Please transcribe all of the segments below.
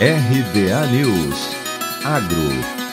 RBA News. Agro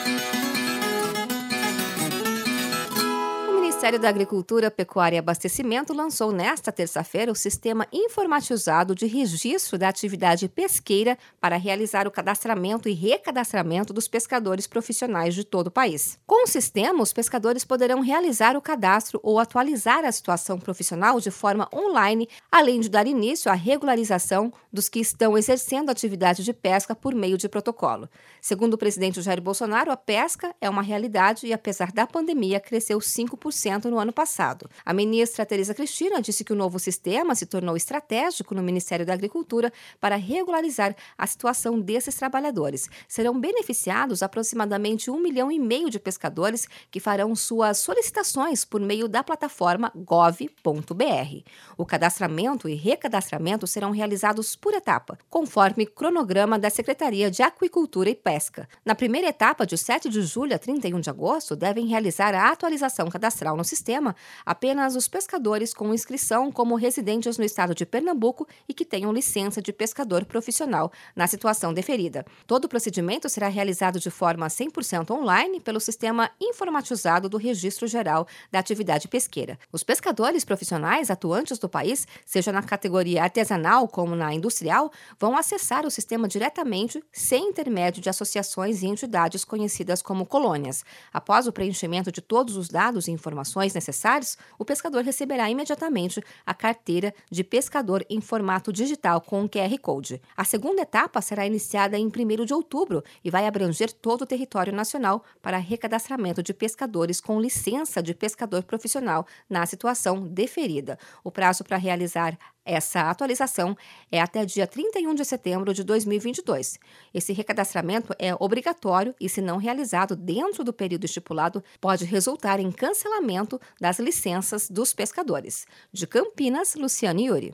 Ministério da Agricultura, Pecuária e Abastecimento lançou nesta terça-feira o Sistema Informatizado de Registro da Atividade Pesqueira para realizar o cadastramento e recadastramento dos pescadores profissionais de todo o país. Com o sistema, os pescadores poderão realizar o cadastro ou atualizar a situação profissional de forma online, além de dar início à regularização dos que estão exercendo atividade de pesca por meio de protocolo. Segundo o presidente Jair Bolsonaro, a pesca é uma realidade e, apesar da pandemia, cresceu 5% no ano passado. A ministra Tereza Cristina disse que o novo sistema se tornou estratégico no Ministério da Agricultura para regularizar a situação desses trabalhadores. Serão beneficiados aproximadamente um milhão e meio de pescadores que farão suas solicitações por meio da plataforma gov.br. O cadastramento e recadastramento serão realizados por etapa, conforme cronograma da Secretaria de Aquicultura e Pesca. Na primeira etapa, de 7 de julho a 31 de agosto, devem realizar a atualização cadastral no sistema apenas os pescadores com inscrição como residentes no estado de Pernambuco e que tenham licença de pescador profissional na situação deferida. Todo o procedimento será realizado de forma 100% online pelo sistema informatizado do Registro Geral da Atividade Pesqueira. Os pescadores profissionais atuantes do país, seja na categoria artesanal como na industrial, vão acessar o sistema diretamente sem intermédio de associações e entidades conhecidas como colônias. Após o preenchimento de todos os dados e informações informações necessárias, o pescador receberá imediatamente a carteira de pescador em formato digital com QR Code. A segunda etapa será iniciada em 1 de outubro e vai abranger todo o território nacional para recadastramento de pescadores com licença de pescador profissional na situação deferida. O prazo para realizar essa atualização é até dia 31 de setembro de 2022. Esse recadastramento é obrigatório e, se não realizado dentro do período estipulado, pode resultar em cancelamento das licenças dos pescadores. De Campinas, Luciane Yuri.